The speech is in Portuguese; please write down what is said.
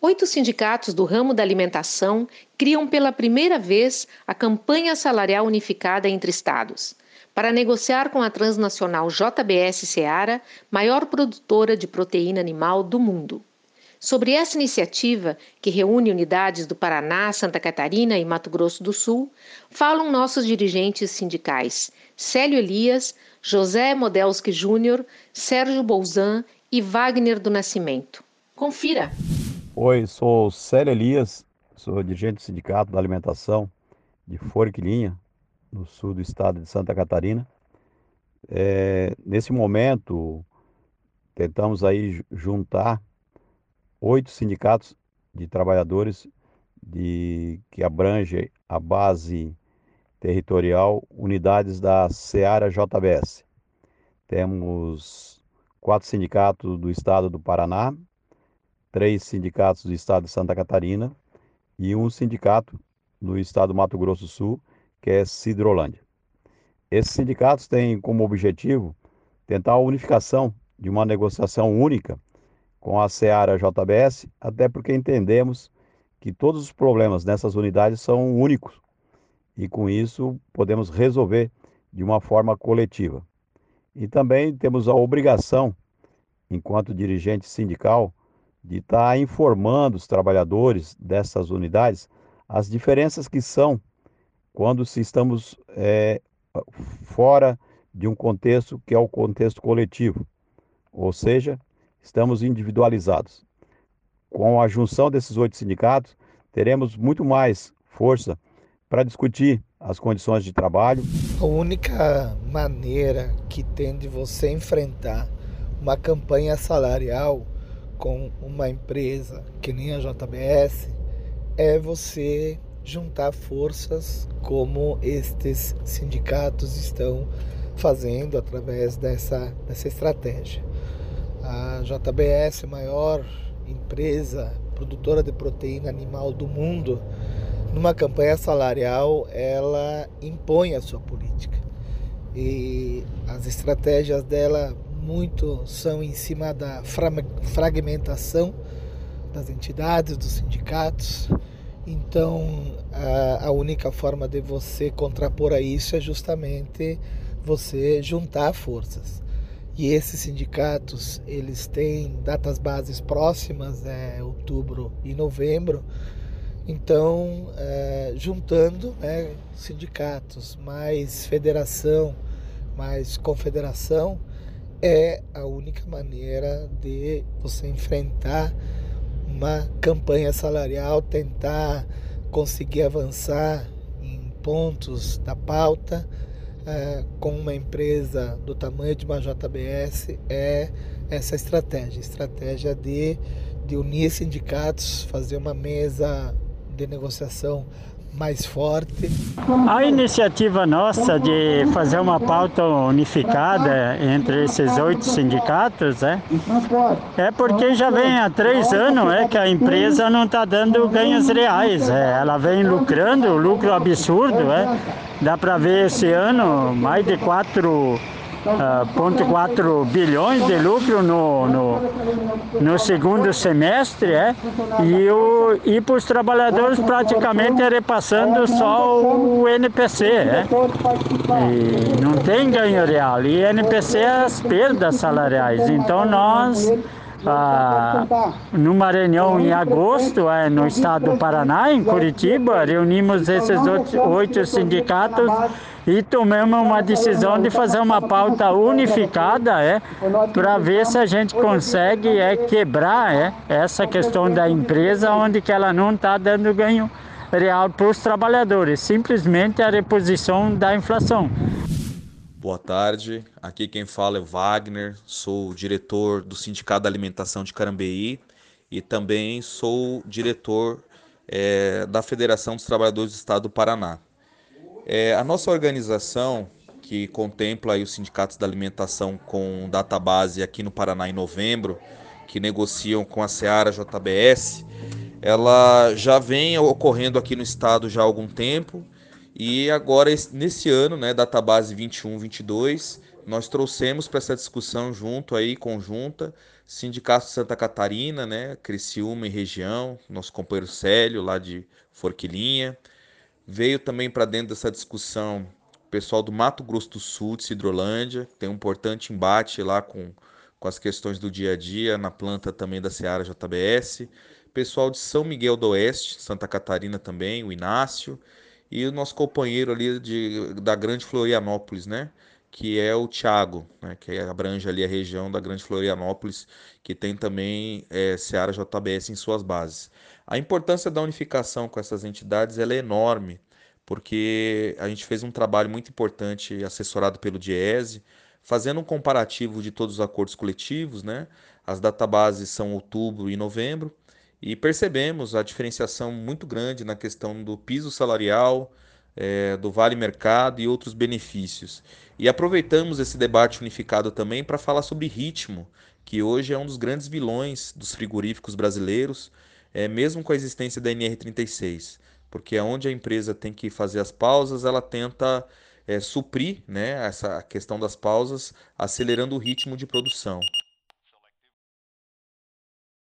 Oito sindicatos do ramo da alimentação criam pela primeira vez a campanha salarial unificada entre estados, para negociar com a transnacional JBS Seara, maior produtora de proteína animal do mundo. Sobre essa iniciativa, que reúne unidades do Paraná, Santa Catarina e Mato Grosso do Sul, falam nossos dirigentes sindicais Célio Elias, José Modelski Júnior, Sérgio Bolzan e Wagner do Nascimento. Confira! Oi, sou Célio Elias, sou dirigente do Sindicato da Alimentação de Forquilinha, no sul do estado de Santa Catarina. É, nesse momento, tentamos aí juntar oito sindicatos de trabalhadores de, que abrange a base territorial, unidades da Seara JBS. Temos quatro sindicatos do estado do Paraná, três sindicatos do estado de Santa Catarina e um sindicato do estado do Mato Grosso do Sul, que é Cidrolândia. Esses sindicatos têm como objetivo tentar a unificação de uma negociação única com a Seara JBS, até porque entendemos que todos os problemas nessas unidades são únicos e com isso podemos resolver de uma forma coletiva. E também temos a obrigação, enquanto dirigente sindical, de estar informando os trabalhadores dessas unidades as diferenças que são quando se estamos é, fora de um contexto que é o contexto coletivo, ou seja, estamos individualizados. Com a junção desses oito sindicatos, teremos muito mais força para discutir as condições de trabalho. A única maneira que tem de você enfrentar uma campanha salarial com uma empresa que nem a JBS é você juntar forças como estes sindicatos estão fazendo através dessa, dessa estratégia. A JBS, maior empresa produtora de proteína animal do mundo, numa campanha salarial, ela impõe a sua política. E as estratégias dela muito são em cima da fragmentação das entidades, dos sindicatos. Então, a, única forma de você contrapor a isso é justamente você juntar forças. E esses sindicatos, eles têm datas bases próximas, é outubro e novembro. Então, é, juntando né, sindicatos, mais federação, mais confederação, é a única maneira de você enfrentar uma campanha salarial, tentar conseguir avançar em pontos da pauta é, com uma empresa do tamanho de uma JBS é essa estratégia, estratégia de, de unir sindicatos, fazer uma mesa de negociação mais forte. A iniciativa nossa de fazer uma pauta unificada entre esses oito sindicatos é, é porque já vem há três anos é, que a empresa não está dando ganhos reais. É, ela vem lucrando, lucro absurdo. É. Dá para ver esse ano mais de quatro 0,4 bilhões de lucro no, no, no, segundo semestre, é? e, o, e para os trabalhadores praticamente repassando só o NPC. É? E não tem ganho real. E NPC é as perdas salariais. Então nós. Ah, numa reunião em agosto, é, no estado do Paraná, em Curitiba, reunimos esses oito sindicatos e tomamos uma decisão de fazer uma pauta unificada é, para ver se a gente consegue é, quebrar é, essa questão da empresa onde que ela não está dando ganho real para os trabalhadores, simplesmente a reposição da inflação. Boa tarde, aqui quem fala é Wagner, sou diretor do Sindicato da Alimentação de Carambeí e também sou diretor é, da Federação dos Trabalhadores do Estado do Paraná. É, a nossa organização, que contempla os sindicatos da alimentação com database aqui no Paraná em novembro, que negociam com a Seara JBS, ela já vem ocorrendo aqui no estado já há algum tempo e agora nesse ano, né, database 21-22, nós trouxemos para essa discussão junto aí, conjunta, Sindicato Santa Catarina, né, Criciúma e região, nosso companheiro Célio, lá de Forquilinha. Veio também para dentro dessa discussão o pessoal do Mato Grosso do Sul, de Cidrolândia, tem um importante embate lá com, com as questões do dia a dia, na planta também da Seara JBS. Pessoal de São Miguel do Oeste, Santa Catarina também, o Inácio. E o nosso companheiro ali de, da Grande Florianópolis, né? que é o Thiago, né, que abrange ali a região da Grande Florianópolis, que tem também é, Seara JBS em suas bases. A importância da unificação com essas entidades é enorme, porque a gente fez um trabalho muito importante assessorado pelo Diese, fazendo um comparativo de todos os acordos coletivos, né? As databases são outubro e novembro, e percebemos a diferenciação muito grande na questão do piso salarial, é, do Vale Mercado e outros benefícios. E aproveitamos esse debate unificado também para falar sobre ritmo, que hoje é um dos grandes vilões dos frigoríficos brasileiros, é, mesmo com a existência da NR36, porque onde a empresa tem que fazer as pausas, ela tenta é, suprir né, essa questão das pausas, acelerando o ritmo de produção.